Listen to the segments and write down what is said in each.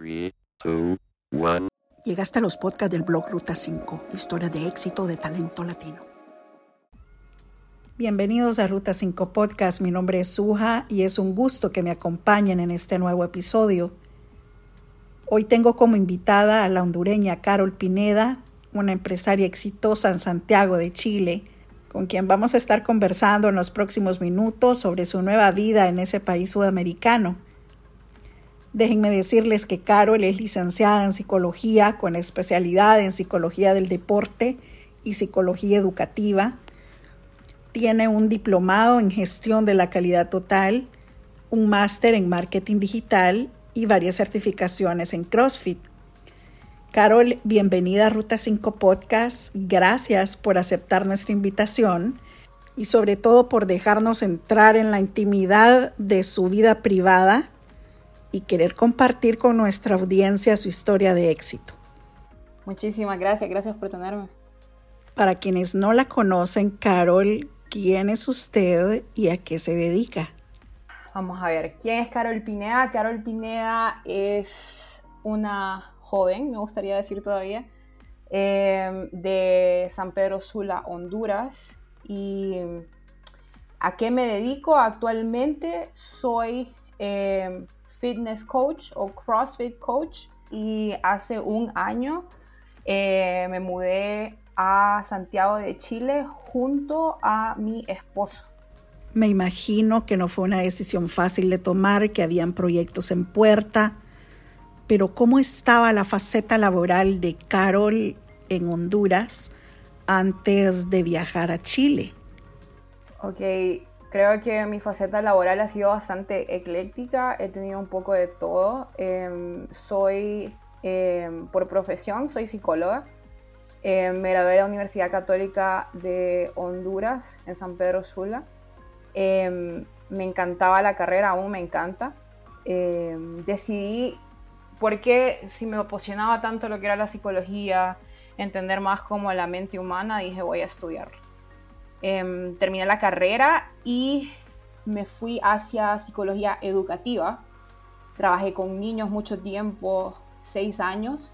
3, 2, 1. Llegaste a los podcasts del blog Ruta 5, historia de éxito de talento latino. Bienvenidos a Ruta 5 Podcast, mi nombre es Suja y es un gusto que me acompañen en este nuevo episodio. Hoy tengo como invitada a la hondureña Carol Pineda, una empresaria exitosa en Santiago de Chile, con quien vamos a estar conversando en los próximos minutos sobre su nueva vida en ese país sudamericano. Déjenme decirles que Carol es licenciada en psicología con especialidad en psicología del deporte y psicología educativa. Tiene un diplomado en gestión de la calidad total, un máster en marketing digital y varias certificaciones en CrossFit. Carol, bienvenida a Ruta 5 Podcast. Gracias por aceptar nuestra invitación y sobre todo por dejarnos entrar en la intimidad de su vida privada y querer compartir con nuestra audiencia su historia de éxito. Muchísimas gracias, gracias por tenerme. Para quienes no la conocen, Carol, ¿quién es usted y a qué se dedica? Vamos a ver, ¿quién es Carol Pineda? Carol Pineda es una joven, me gustaría decir todavía, eh, de San Pedro Sula, Honduras. ¿Y a qué me dedico actualmente? Soy eh, fitness coach o CrossFit coach y hace un año eh, me mudé a Santiago de Chile junto a mi esposo. Me imagino que no fue una decisión fácil de tomar, que habían proyectos en puerta, pero ¿cómo estaba la faceta laboral de Carol en Honduras antes de viajar a Chile? Ok, Creo que mi faceta laboral ha sido bastante ecléctica, he tenido un poco de todo. Em, soy, em, por profesión, soy psicóloga. Em, me gradué de la Universidad Católica de Honduras, en San Pedro Sula. me encantaba la carrera, aún me encanta. decidí, porque si me apasionaba tanto lo que era la psicología, entender más como la mente humana, dije voy a estudiarlo. Em, terminé la carrera y me fui hacia psicología educativa. Trabajé con niños mucho tiempo, seis años.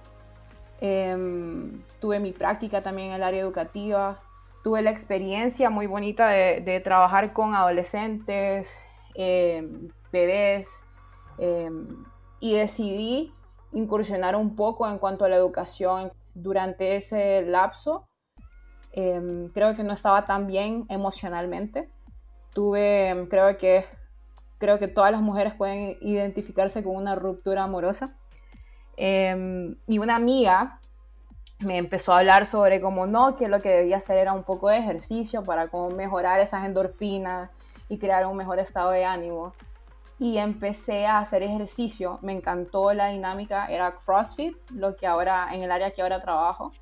Em, tuve mi práctica también en el área educativa. Tuve la experiencia muy bonita de, trabajar con adolescentes, em, bebés, y decidí incursionar un poco en cuanto a la educación durante ese lapso Em, creo que no estaba tan bien emocionalmente. Tuve, em, creo que, creo que todas las mujeres pueden identificarse con una ruptura amorosa. Em, y una amiga me empezó a hablar sobre cómo no, que lo que debía hacer era un poco de ejercicio para cómo mejorar esas endorfinas y crear un mejor estado de ánimo. Y empecé a hacer ejercicio, me encantó la dinámica, era CrossFit, lo que ahora, en el área que ahora trabajo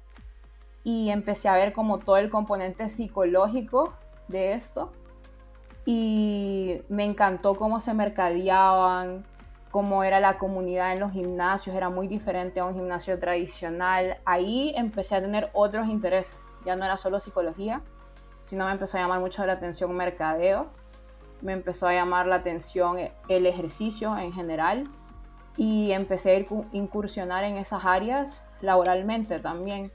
y empecé a ver como todo el componente psicológico de esto y me encantó cómo se mercadeaban, cómo era la comunidad en los gimnasios, era muy diferente a un gimnasio tradicional. Ahí empecé a tener otros intereses, ya no era solo psicología, sino me empezó a llamar mucho la atención mercadeo, me empezó a llamar la atención el ejercicio en general y empecé a incursionar en esas áreas laboralmente también.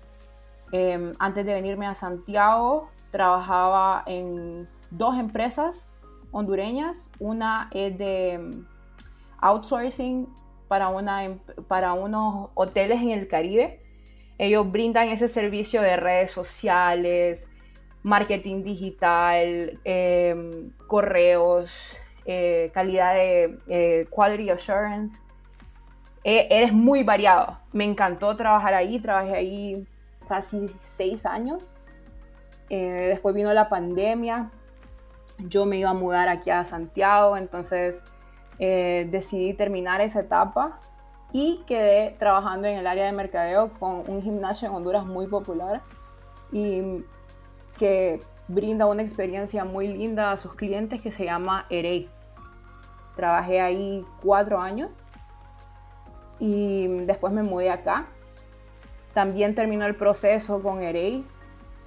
Em, antes de venirme a Santiago, trabajaba en dos empresas hondureñas. Una es de em, outsourcing em, para unos hoteles en el Caribe. Ellos brindan ese servicio de redes sociales, marketing digital, correos, eh, calidad de eh, quality assurance. E, eres muy variado. Me encantó trabajar ahí. Trabajé ahí casi seis años. Eh, después vino la pandemia. Yo me iba a mudar aquí a Santiago, entonces eh, decidí terminar esa etapa y quedé trabajando en el área de mercadeo con un gimnasio en Honduras muy popular y que brinda una experiencia muy linda a sus clientes que se llama Erey. Trabajé ahí cuatro años y después me mudé acá también terminó el proceso con Erey,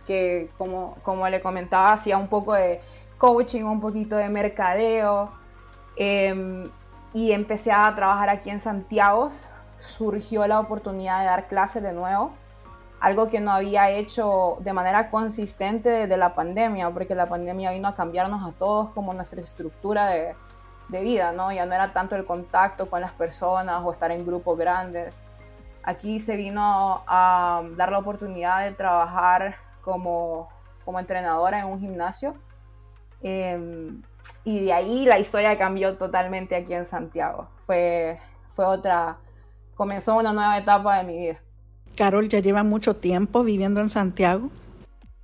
que como, como le comentaba, hacía un poco de coaching, un poquito de mercadeo. Em, y empecé a trabajar aquí en Santiago surgió la oportunidad de dar clases de nuevo, algo que no había hecho de manera consistente desde la pandemia, porque la pandemia vino a cambiarnos a todos como nuestra estructura de, de vida, ¿no? Ya no era tanto el contacto con las personas o estar en grupos grandes. Aquí se vino a dar la oportunidad de trabajar como, como entrenadora en un gimnasio. Em, y de ahí la historia cambió totalmente aquí en Santiago. Fue, fue otra, comenzó una nueva etapa de mi vida. Carol ya lleva mucho tiempo viviendo en Santiago.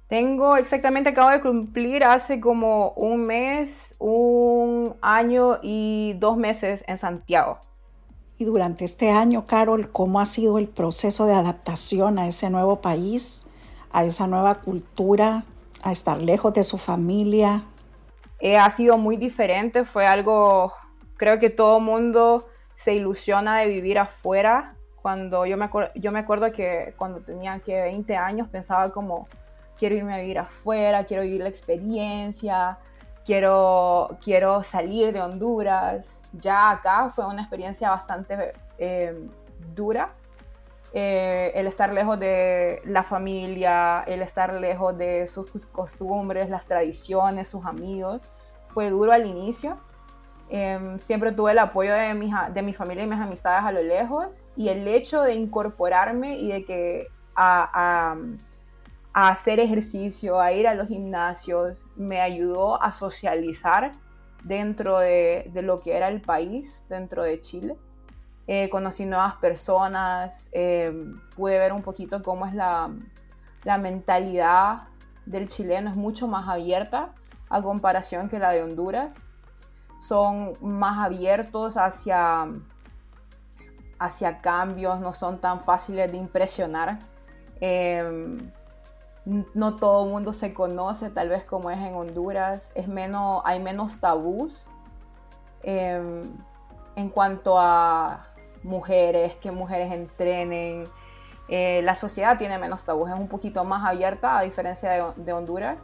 Tengo exactamente, acabo de cumplir hace como un mes, un año y dos meses en Santiago. Y durante este año, Carol, ¿cómo ha sido el proceso de adaptación a ese nuevo país, a esa nueva cultura, a estar lejos de su familia? Eh, ha sido muy diferente, fue algo, creo que todo mundo se ilusiona de vivir afuera cuando yo me, yo me acuerdo que cuando tenía que 20 años pensaba como, quiero irme a vivir afuera, quiero vivir la experiencia, quiero, quiero salir de Honduras. Ya acá fue una experiencia bastante eh, dura. Eh, el estar lejos de la familia, el estar lejos de sus costumbres, las tradiciones, sus amigos, fue duro al inicio Em, siempre tuve el apoyo de mi, de mi familia y mis amistades a lo lejos y el hecho de incorporarme y de que a, a, hacer ejercicio, a ir a los gimnasios, me ayudó a socializar dentro de, de lo que era el país, dentro de Chile. Eh, conocí nuevas personas, em, pude ver un poquito cómo es la, la mentalidad del chileno, es mucho más abierta a comparación que la de Honduras son más abiertos hacia, hacia cambios, no son tan fáciles de impresionar. Em, no todo el mundo se conoce, tal vez como es en Honduras, es menos, hay menos tabús em, en cuanto a mujeres, que mujeres entrenen. Eh, la sociedad tiene menos tabús, es un poquito más abierta a diferencia de, Honduras.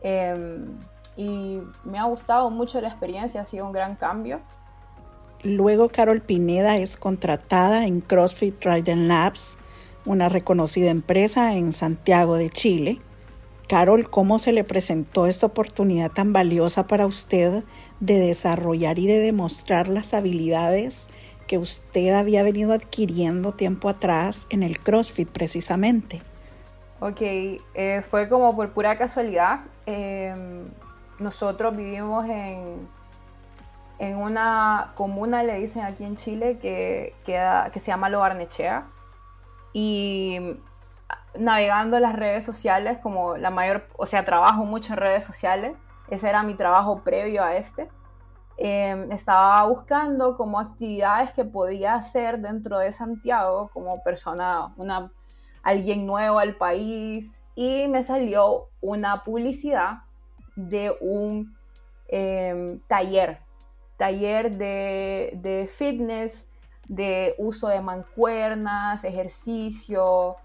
Em, y me ha gustado mucho la experiencia, ha sido un gran cambio. Luego Carol Pineda es contratada en CrossFit Riding Labs, una reconocida empresa en Santiago de Chile. Carol, ¿cómo se le presentó esta oportunidad tan valiosa para usted de desarrollar y de demostrar las habilidades que usted había venido adquiriendo tiempo atrás en el CrossFit precisamente? Ok, eh, fue como por pura casualidad. Em, nosotros vivimos en, en una comuna, le dicen aquí en Chile, que, que se llama Lo Barnechea. Y navegando las redes sociales, como la mayor, o sea, trabajo mucho en redes sociales, ese era mi trabajo previo a este. Em, estaba buscando como actividades que podía hacer dentro de Santiago como persona, una, alguien nuevo al país y me salió una publicidad de un em, taller, taller de, fitness, de uso de mancuernas, ejercicio,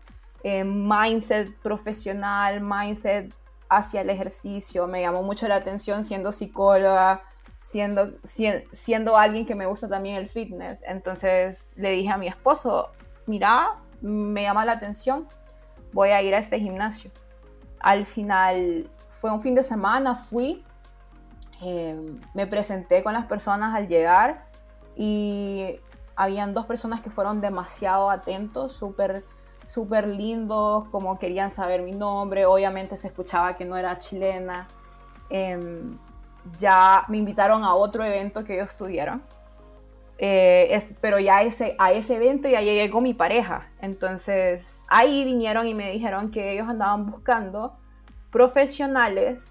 em, mindset profesional, mindset hacia el ejercicio. Me llamó mucho la atención siendo psicóloga, siendo, siendo alguien que me gusta también el fitness. Entonces le dije a mi esposo, mira, me llama la atención, voy a ir a este gimnasio. Al final fue un fin de semana, fui, eh, me presenté con las personas al llegar y habían dos personas que fueron demasiado atentos, súper súper lindos, como querían saber mi nombre, obviamente se escuchaba que no era chilena. Em, ya me invitaron a otro evento que ellos tuvieron. Eh, pero ya ese, a ese evento ya llegué con mi pareja. Entonces ahí vinieron y me dijeron que ellos andaban buscando profesionales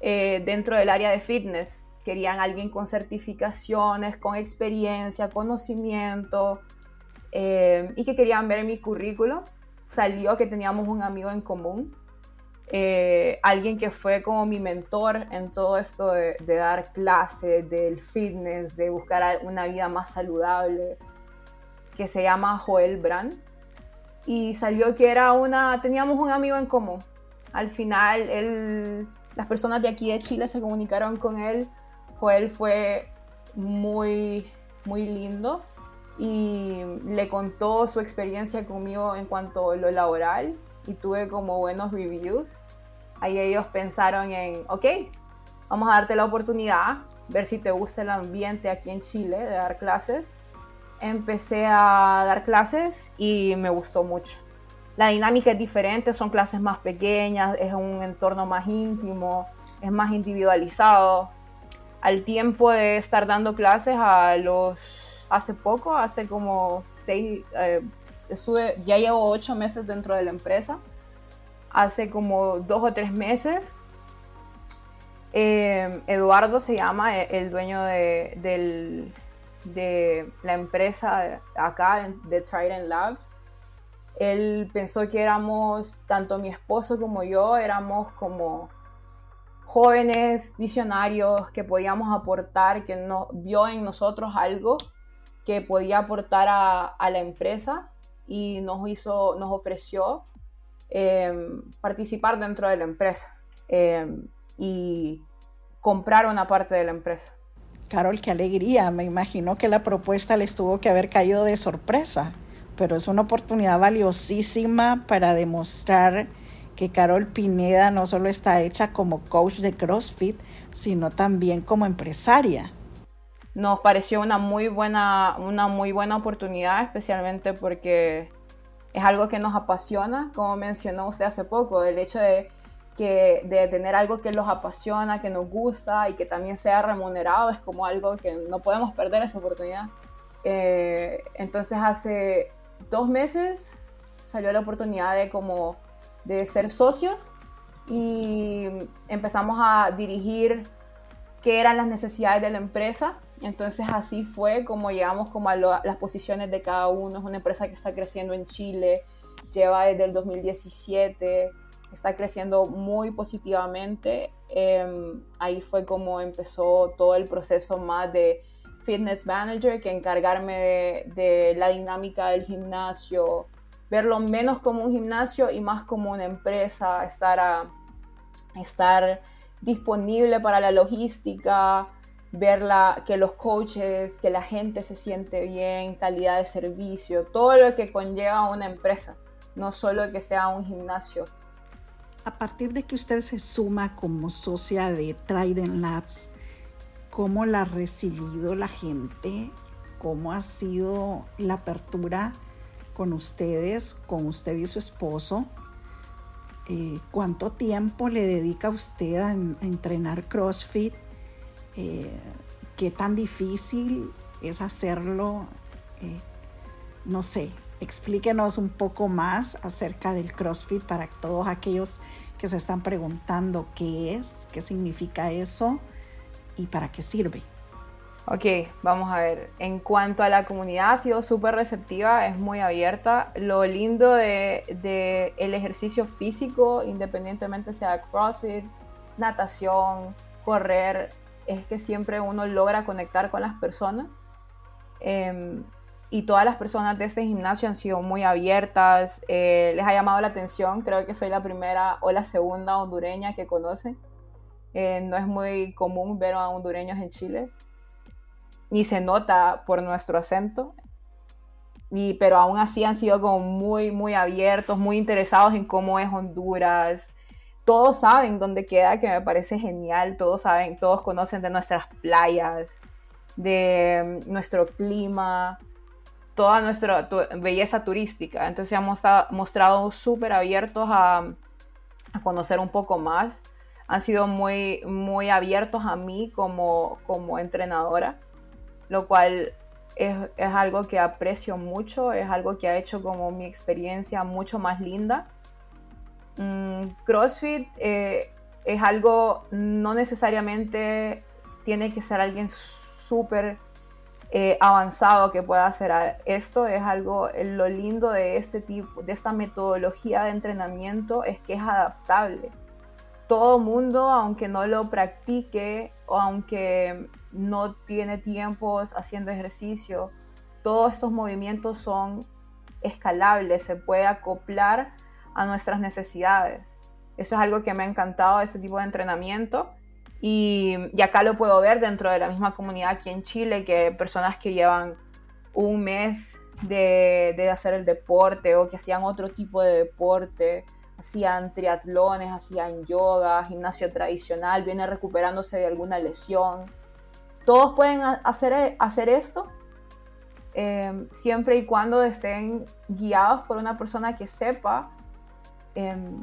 eh, dentro del área de fitness. Querían alguien con certificaciones, con experiencia, conocimiento eh, y que querían ver mi currículo. Salió que teníamos un amigo en común, eh, alguien que fue como mi mentor en todo esto de, de dar clases, del fitness, de buscar una vida más saludable, que se llama Joel Brand. Y salió que era una, teníamos un amigo en común al final, él, las personas de aquí de Chile se comunicaron con él. Joel fue muy, muy lindo y le contó su experiencia conmigo en cuanto a lo laboral y tuve como buenos reviews. Ahí ellos pensaron en, ok, vamos a darte la oportunidad, ver si te gusta el ambiente aquí en Chile de dar clases. Empecé a dar clases y me gustó mucho. La dinámica es diferente, son clases más pequeñas, es un entorno más íntimo, es más individualizado. Al tiempo de estar dando clases a los hace poco, hace como seis, eh, estuve, ya llevo ocho meses dentro de la empresa. Hace como dos o tres meses, eh, Eduardo se llama, e, el dueño de, de la empresa acá, de Trident Labs. Él pensó que éramos, tanto mi esposo como yo, éramos como jóvenes visionarios que podíamos aportar, que no, vio en nosotros algo que podía aportar a, la empresa y nos hizo, nos ofreció em, participar dentro de la empresa em, y comprar una parte de la empresa. Carol, qué alegría. Me imagino que la propuesta les tuvo que haber caído de sorpresa, pero es una oportunidad valiosísima para demostrar que Carol Pineda no solo está hecha como coach de CrossFit, sino también como empresaria nos pareció una muy buena, una muy buena oportunidad, especialmente porque es algo que nos apasiona, como mencionó usted hace poco, el hecho de, que, de tener algo que los apasiona, que nos gusta y que también sea remunerado, es como algo que no podemos perder esa oportunidad. Eh, entonces hace dos meses salió la oportunidad de como de ser socios y empezamos a dirigir qué eran las necesidades de la empresa entonces así fue como llegamos como a las posiciones de cada uno. Es una empresa que está creciendo en Chile, lleva desde el 2017, está creciendo muy positivamente. Em, ahí fue como empezó todo el proceso más de fitness manager, que encargarme de, la dinámica del gimnasio, verlo menos como un gimnasio y más como una empresa, estar, estar disponible para la logística, ver que los coaches, que la gente se siente bien, calidad de servicio, todo lo que conlleva una empresa, no solo que sea un gimnasio. A partir de que usted se suma como socia de Trident Labs, ¿cómo la ha recibido la gente? ¿Cómo ha sido la apertura con ustedes, con usted y su esposo? Eh, ¿Cuánto tiempo le dedica usted a entrenar CrossFit? Eh, qué tan difícil es hacerlo. Eh, no sé, explíquenos un poco más acerca del CrossFit para todos aquellos que se están preguntando qué es, qué significa eso y para qué sirve. Ok, vamos a ver. En cuanto a la comunidad, ha sido súper receptiva, es muy abierta. Lo lindo de, de, el ejercicio físico, independientemente sea CrossFit, natación, correr, es que siempre uno logra conectar con las personas. Em, y todas las personas de ese gimnasio han sido muy abiertas, eh, les ha llamado la atención, creo que soy la primera o la segunda hondureña que conocen. Eh, no es muy común ver a hondureños en Chile, ni se nota por nuestro acento, y, pero aún así han sido como muy, muy abiertos, muy interesados en cómo es Honduras, todos saben dónde queda, que me parece genial, todos saben, todos conocen de nuestras playas, de mm, nuestro clima, toda nuestra belleza turística. Entonces hemos mostrado súper abiertos a, conocer un poco más. Han sido muy, muy abiertos a mí como, como entrenadora, lo cual es, es algo que aprecio mucho, es algo que ha hecho como mi experiencia mucho más linda Mm, CrossFit eh, es algo, no necesariamente tiene que ser alguien súper eh, avanzado que pueda hacer esto. Es algo, lo lindo de este tipo, de esta metodología de entrenamiento es que es adaptable. Todo mundo, aunque no lo practique o aunque no tiene tiempos haciendo ejercicio, todos estos movimientos son escalables, se puede acoplar a nuestras necesidades. Eso es algo que me ha encantado este tipo de entrenamiento. Y, acá lo puedo ver dentro de la misma comunidad aquí en Chile, que personas que llevan un mes de, de hacer el deporte o que hacían otro tipo de deporte hacían triatlones, hacían yoga, gimnasio tradicional, viene recuperándose de alguna lesión. Todos pueden hacer, hacer esto em, siempre y cuando estén guiados por una persona que sepa em,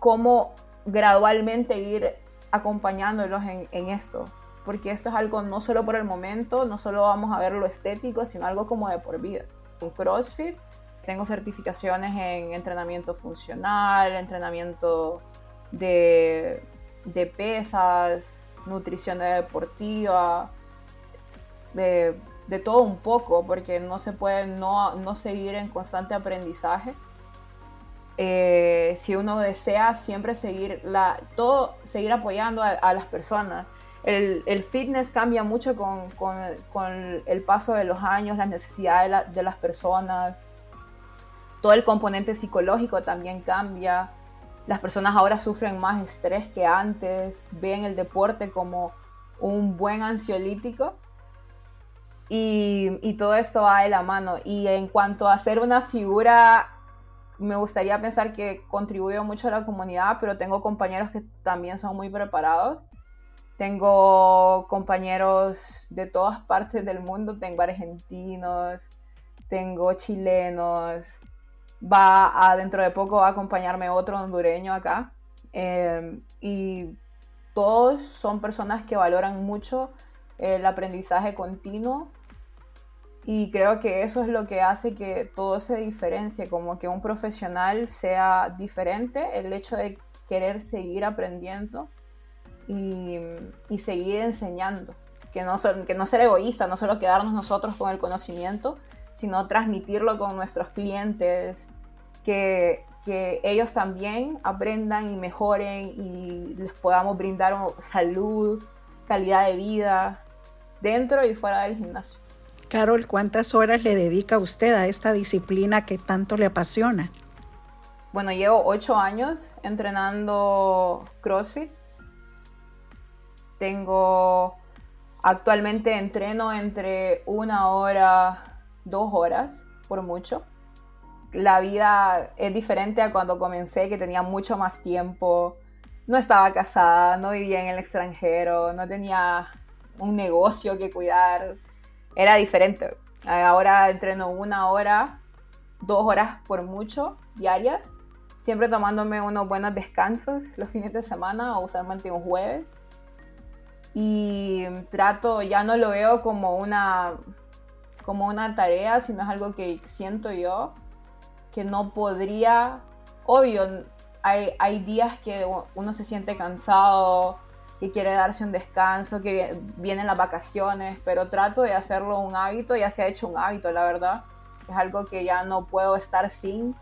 cómo gradualmente ir acompañándolos en, en, esto. Porque esto es algo no solo por el momento, no solo vamos a ver lo estético, sino algo como de por vida. Un CrossFit tengo certificaciones en entrenamiento funcional, entrenamiento de, pesas, nutrición deportiva, de, todo un poco, porque no se puede no, seguir en constante aprendizaje. Eh, si uno desea siempre seguir, la, todo, seguir apoyando a, las personas. El, fitness cambia mucho con, el paso de los años, las necesidades de las personas todo el componente psicológico también cambia. Las personas ahora sufren más estrés que antes, ven el deporte como un buen ansiolítico y, todo esto va de la mano. Y en cuanto a ser una figura, me gustaría pensar que contribuyo mucho a la comunidad, pero tengo compañeros que también son muy preparados. Tengo compañeros de todas partes del mundo, tengo argentinos, tengo chilenos, va dentro de poco a acompañarme otro hondureño acá. Em, y todos son personas que valoran mucho el aprendizaje continuo. Y creo que eso es lo que hace que todo se diferencie, como que un profesional sea diferente, el hecho de querer seguir aprendiendo y, seguir enseñando, que no, que no ser egoísta, no solo quedarnos nosotros con el conocimiento, sino transmitirlo con nuestros clientes, que, que ellos también aprendan y mejoren y les podamos brindar salud, calidad de vida dentro y fuera del gimnasio. Carol, ¿cuántas horas le dedica usted a esta disciplina que tanto le apasiona? Bueno, llevo ocho años entrenando CrossFit. Tengo, actualmente entreno entre una hora dos horas, por mucho. La vida es diferente a cuando comencé, que tenía mucho más tiempo. No estaba casada, no vivía en el extranjero, no tenía un negocio que cuidar. Era diferente. Ahora entreno una hora, dos horas por mucho diarias, siempre tomándome unos buenos descansos los fines de semana o usualmente un jueves. Y trato, ya no lo veo como una como una tarea, sino es algo que siento yo que no podría, obvio, hay, hay días que uno se siente cansado, que quiere darse un descanso, que vienen las vacaciones, pero trato de hacerlo un hábito, ya se ha hecho un hábito, la verdad. Es algo que ya no puedo estar sin.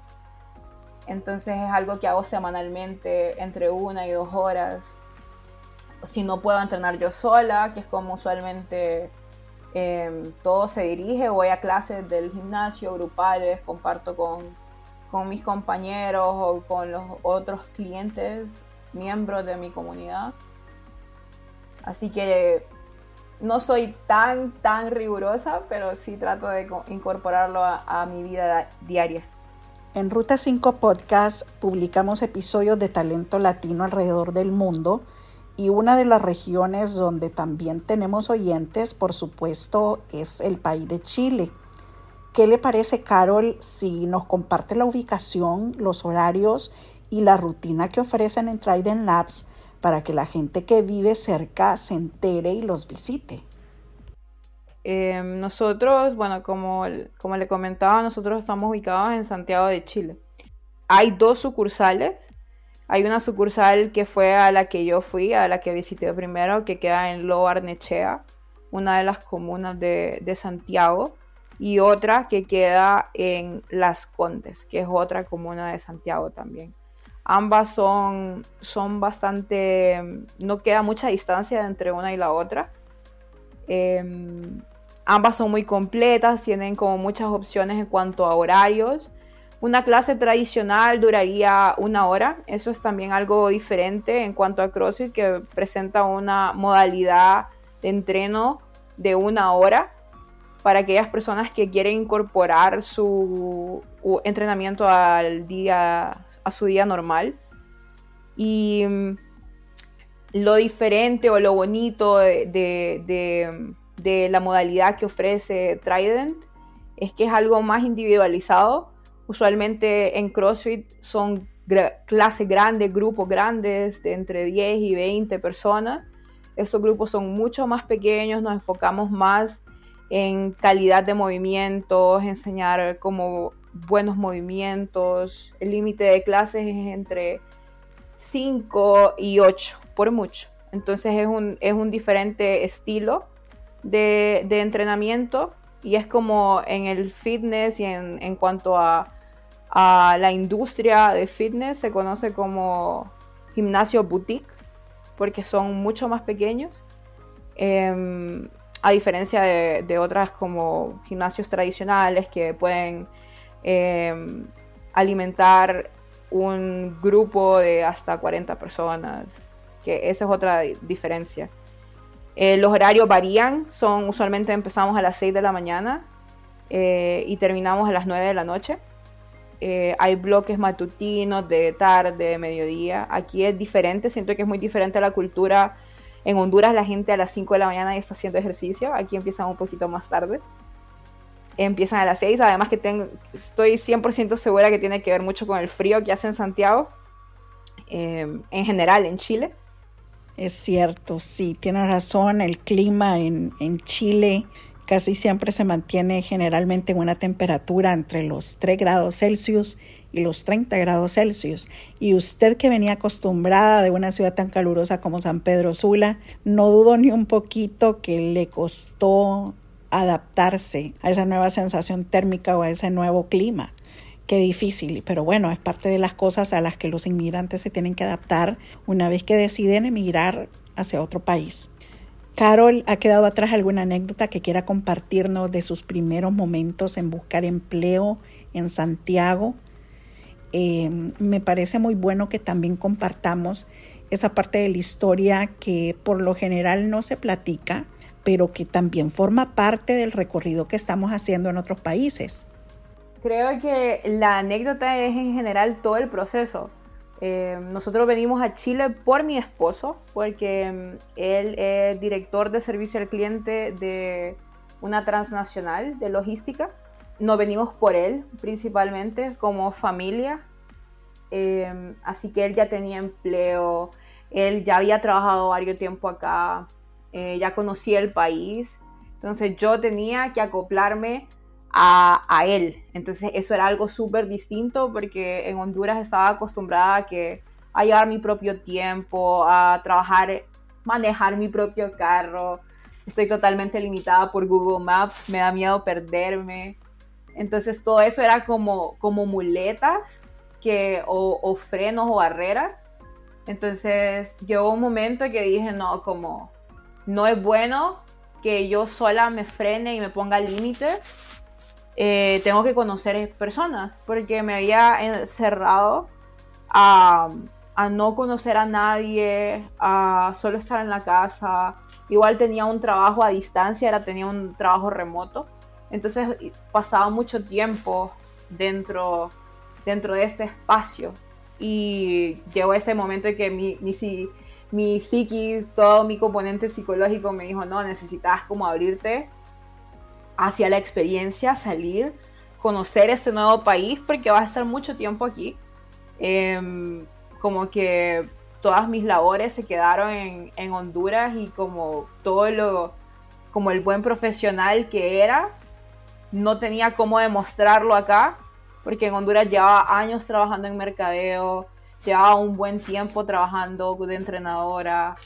Entonces es algo que hago semanalmente entre una y dos horas. Si no puedo entrenar yo sola, que es como usualmente Em, todo se dirige, voy a clases del gimnasio, grupales, comparto con, mis compañeros o con los otros clientes, miembros de mi comunidad. Así que no soy tan, tan rigurosa, pero sí trato de incorporarlo a, a mi vida diaria. En Ruta 5 Podcast publicamos episodios de talento latino alrededor del mundo y una de las regiones donde también tenemos oyentes, por supuesto, es el país de Chile. ¿Qué le parece, Carol, si nos comparte la ubicación, los horarios y la rutina que ofrecen en Trident Labs para que la gente que vive cerca se entere y los visite? Em, nosotros, bueno, como, como le comentaba, nosotros estamos ubicados en Santiago de Chile. Hay dos sucursales hay una sucursal que fue a la que yo fui, a la que visité primero, que queda en Lo Arnechea, una de las comunas de, Santiago, y otra que queda en Las Condes, que es otra comuna de Santiago también. Ambas son, son bastante, no queda mucha distancia entre una y la otra. Em, ambas son muy completas, tienen como muchas opciones en cuanto a horarios una clase tradicional duraría una hora. Eso es también algo diferente en cuanto a CrossFit, que presenta una modalidad de entreno de una hora. para aquellas personas que quieren incorporar su entrenamiento al día, a su día normal. Y mm, lo diferente o lo bonito de, la modalidad que ofrece Trident es que es algo más individualizado. Usualmente en CrossFit son clases grandes, grupos grandes de entre 10 y 20 personas. Esos grupos son mucho más pequeños, nos enfocamos más en calidad de movimientos, enseñar como buenos movimientos. El límite de clases es entre 5 y 8, por mucho. Entonces es un, es un diferente estilo de, entrenamiento y es como en el fitness y en, cuanto a, la industria de fitness se conoce como gimnasio boutique porque son mucho más pequeños. Em, a diferencia de, otras como gimnasios tradicionales que pueden em, alimentar un grupo de hasta 40 personas, que esa es otra diferencia. Eh, los horarios varían, son usualmente empezamos a las 6 de la mañana eh, y terminamos a las 9 de la noche. Eh, hay bloques matutinos de tarde, de mediodía. Aquí es diferente, siento que es muy diferente a la cultura en Honduras la gente a las 5 de la mañana ya está haciendo ejercicio, aquí empiezan un poquito más tarde. Empiezan a las 6, además que tengo, estoy 100% segura que tiene que ver mucho con el frío que hace en Santiago, em, en general en Chile. Es cierto, sí, tiene razón, el clima en, en Chile casi siempre se mantiene generalmente en una temperatura entre los 3 grados Celsius y los 30 grados Celsius. Y usted que venía acostumbrada de una ciudad tan calurosa como San Pedro Sula, no dudo ni un poquito que le costó adaptarse a esa nueva sensación térmica o a ese nuevo clima. Qué difícil, pero bueno, es parte de las cosas a las que los inmigrantes se tienen que adaptar una vez que deciden emigrar hacia otro país. Carol, ¿ha quedado atrás alguna anécdota que quiera compartirnos de sus primeros momentos en buscar empleo en Santiago eh, me parece muy bueno que también compartamos esa parte de la historia que por lo general no se platica, pero que también forma parte del recorrido que estamos haciendo en otros países. Creo que la anécdota es en general todo el proceso. Eh, nosotros venimos a Chile por mi esposo, porque mm, él es director de servicio al cliente de una transnacional de logística nos venimos por él principalmente como familia. Em, así que él ya tenía empleo, él ya había trabajado varios tiempo acá, eh, ya conocía el país. Entonces yo tenía que acoplarme a, a él. Entonces eso era algo súper distinto porque en Honduras estaba acostumbrada a, que, a llevar mi propio tiempo, a trabajar, manejar mi propio carro. Estoy totalmente limitada por Google Maps, me da miedo perderme. Entonces todo eso era como, como muletas que, o, frenos o barreras. Entonces llegó un momento que dije, no, como no es bueno que yo sola me frene y me ponga límites. Eh, tengo que conocer personas porque me había cerrado a, a, no conocer a nadie, a solo estar en la casa. Igual tenía un trabajo a distancia, era, tenía un trabajo remoto. Entonces pasaba mucho tiempo dentro, dentro de este espacio y llegó ese momento en que mi, mi, mi psiquis, todo mi componente psicológico me dijo, no, necesitas como abrirte hacia la experiencia, salir, conocer este nuevo país porque vas a estar mucho tiempo aquí. Em, como que todas mis labores se quedaron en, en Honduras y como todo lo, como el buen profesional que era, no tenía cómo demostrarlo acá, porque en Honduras llevaba años trabajando en mercadeo, llevaba un buen tiempo trabajando de entrenadora.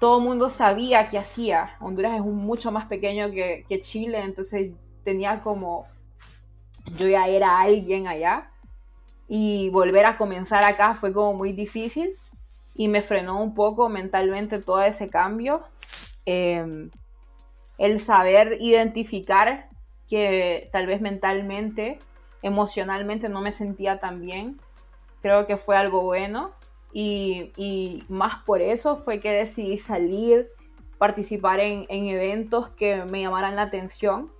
Todo el mundo sabía qué hacía. Honduras es mucho más pequeño que, Chile, entonces tenía como, yo ya era alguien allá. Y volver a comenzar acá fue como muy difícil y me frenó un poco mentalmente todo ese cambio. Em, el saber identificar que tal vez mentalmente, emocionalmente no me sentía tan bien. Creo que fue algo bueno y, más por eso fue que decidí salir, participar en, eventos que me llamaran la atención.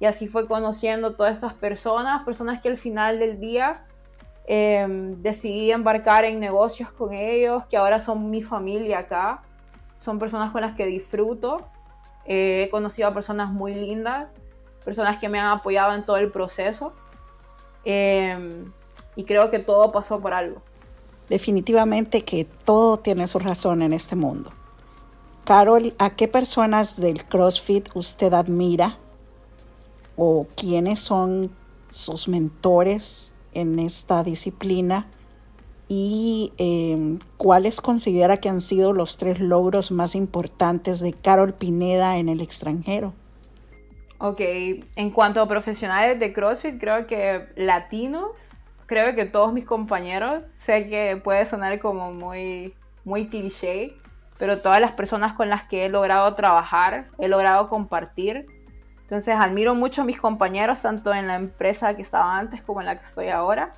Y así fue conociendo todas estas personas, personas que al final del día em, decidí embarcar en negocios con ellos, que ahora son mi familia acá. Son personas con las que disfruto. Eh, he conocido a personas muy lindas, personas que me han apoyado en todo el proceso. Em, y creo que todo pasó por algo. Definitivamente que todo tiene su razón en este mundo. Carol, ¿a qué personas del CrossFit usted admira? ¿O quiénes son sus mentores en esta disciplina? ¿Y em, cuáles considera que han sido los tres logros más importantes de Carol Pineda en el extranjero? Ok, en cuanto a profesionales de CrossFit, creo que latinos, creo que todos mis compañeros, sé que puede sonar como muy, muy cliché, pero todas las personas con las que he logrado trabajar, he logrado compartir. Entonces admiro mucho a mis compañeros, tanto en la empresa que estaba antes como en la que estoy ahora.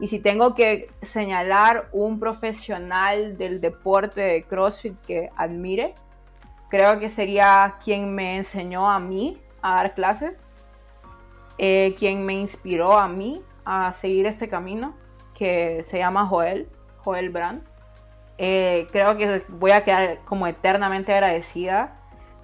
Y si tengo que señalar un profesional del deporte de CrossFit que admire, creo que sería quien me enseñó a mí a dar clases, eh, quien me inspiró a mí a seguir este camino, que se llama Joel, Joel Brand. Eh, creo que voy a quedar como eternamente agradecida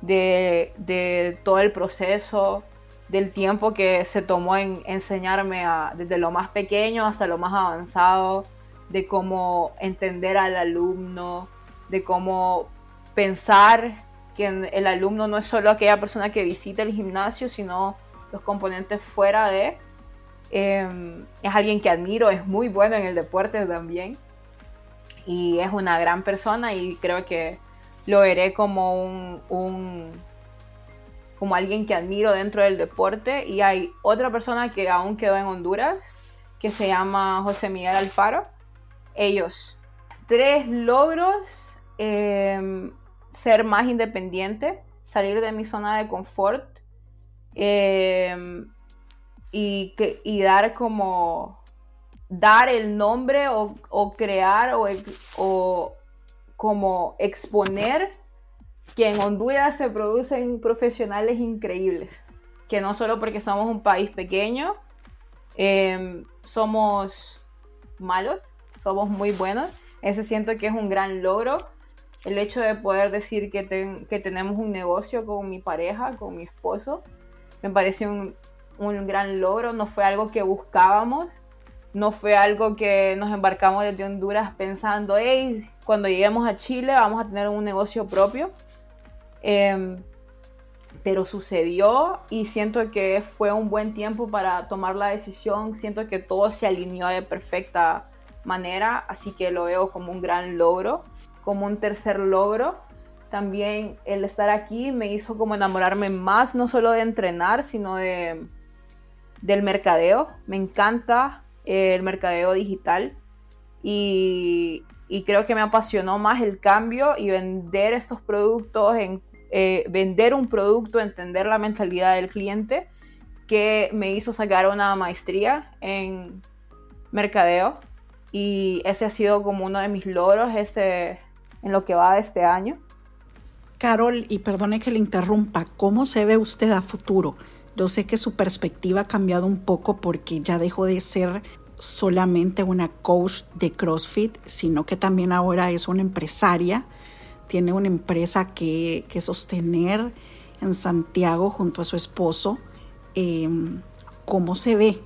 de, de, todo el proceso, del tiempo que se tomó en enseñarme desde lo más pequeño hasta lo más avanzado, de cómo entender al alumno, de cómo pensar que el alumno no es solo aquella persona que visita el gimnasio, sino los componentes fuera de. Em, es alguien que admiro, es muy bueno en el deporte también. Y es una gran persona y creo que lo veré como un, como alguien que admiro dentro del deporte. Y hay otra persona que aún quedó en Honduras, que se llama José Miguel Alfaro. Ellos, tres logros. Eh, ser más independiente, salir de mi zona de confort em, y, y, dar como dar el nombre o, crear o, o, como exponer que en Honduras se producen profesionales increíbles, que no solo porque somos un país pequeño, em, somos malos, somos muy buenos, ese siento que es un gran logro el hecho de poder decir que, tenemos un negocio con mi pareja, con mi esposo, me parece un, gran logro, no fue algo que buscábamos, no fue algo que nos embarcamos desde Honduras pensando, hey, cuando lleguemos a Chile vamos a tener un negocio propio. Em, pero sucedió y siento que fue un buen tiempo para tomar la decisión, siento que todo se alineó de perfecta manera, así que lo veo como un gran logro como un tercer logro. También el estar aquí me hizo como enamorarme más, no solo de entrenar, sino de, del mercadeo. Me encanta el mercadeo digital y, creo que me apasionó más el cambio y vender estos productos, en, eh, vender un producto, entender la mentalidad del cliente, que me hizo sacar una maestría en mercadeo. Y ese ha sido como uno de mis logros, ese, en lo que va de este año. Carol, y perdone que le interrumpa, ¿cómo se ve usted a futuro? Yo sé que su perspectiva ha cambiado un poco porque ya dejó de ser solamente una coach de CrossFit, sino que también ahora es una empresaria. Tiene una empresa que, sostener en Santiago junto a su esposo. Em, ¿Cómo se ve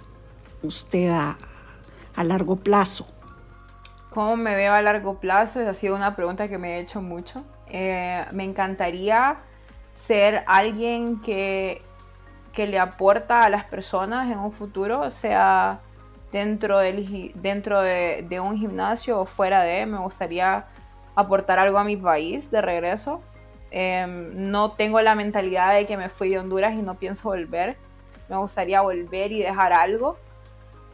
usted a, a largo plazo? ¿Cómo me veo a largo plazo? Esa ha sido una pregunta que me he hecho mucho. Eh, me encantaría ser alguien que, que, le aporta a las personas en un futuro, sea dentro, del, dentro de, un gimnasio o fuera de. Me gustaría aportar algo a mi país de regreso. Em, no tengo la mentalidad de que me fui de Honduras y no pienso volver. Me gustaría volver y dejar algo.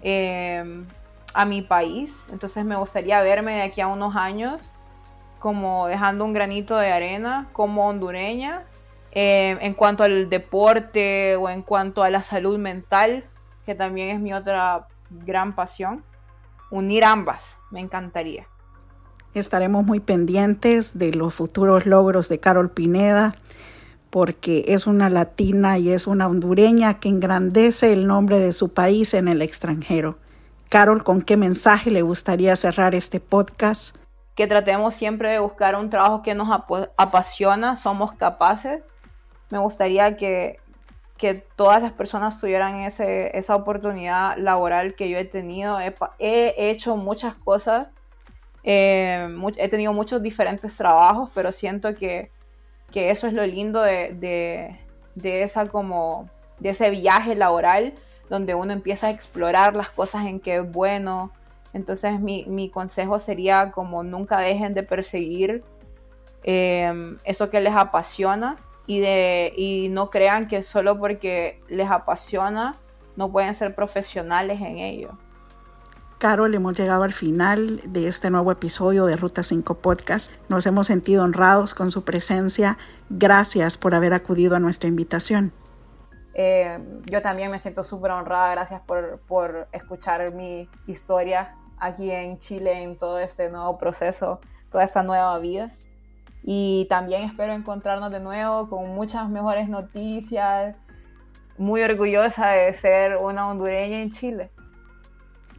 Eh, a mi país. Entonces me gustaría verme de aquí a unos años como dejando un granito de arena como hondureña eh, en cuanto al deporte o en cuanto a la salud mental, que también es mi otra gran pasión. Unir ambas, me encantaría. Estaremos muy pendientes de los futuros logros de Carol Pineda porque es una latina y es una hondureña que engrandece el nombre de su país en el extranjero. Carol, ¿con qué mensaje le gustaría cerrar este podcast? Que tratemos siempre de buscar un trabajo que nos apasiona, somos capaces. Me gustaría que, que todas las personas tuvieran ese, esa oportunidad laboral que yo he tenido. He, he hecho muchas cosas, eh, he tenido muchos diferentes trabajos, pero siento que que eso es lo lindo de, esa como, de ese viaje laboral, donde uno empieza a explorar las cosas en que es bueno. Entonces mi, consejo sería como nunca dejen de perseguir em, eso que les apasiona y, de, y no crean que solo porque les apasiona no pueden ser profesionales en ello. Carol, hemos llegado al final de este nuevo episodio de Ruta 5 Podcast. Nos hemos sentido honrados con su presencia. Gracias por haber acudido a nuestra invitación. Eh, yo también me siento súper honrada. Gracias por, por escuchar mi historia aquí en Chile, en todo este nuevo proceso, toda esta nueva vida. Y también espero encontrarnos de nuevo con muchas mejores noticias. Muy orgullosa de ser una hondureña en Chile.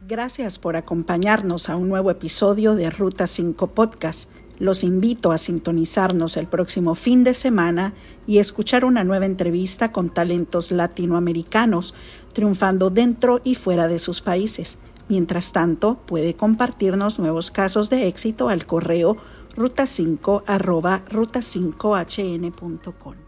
Gracias por acompañarnos a un nuevo episodio de Ruta 5 Podcast. Los invito a sintonizarnos el próximo fin de semana y escuchar una nueva entrevista con talentos latinoamericanos triunfando dentro y fuera de sus países. Mientras tanto, puede compartirnos nuevos casos de éxito al correo ruta5 ruta5hn.com.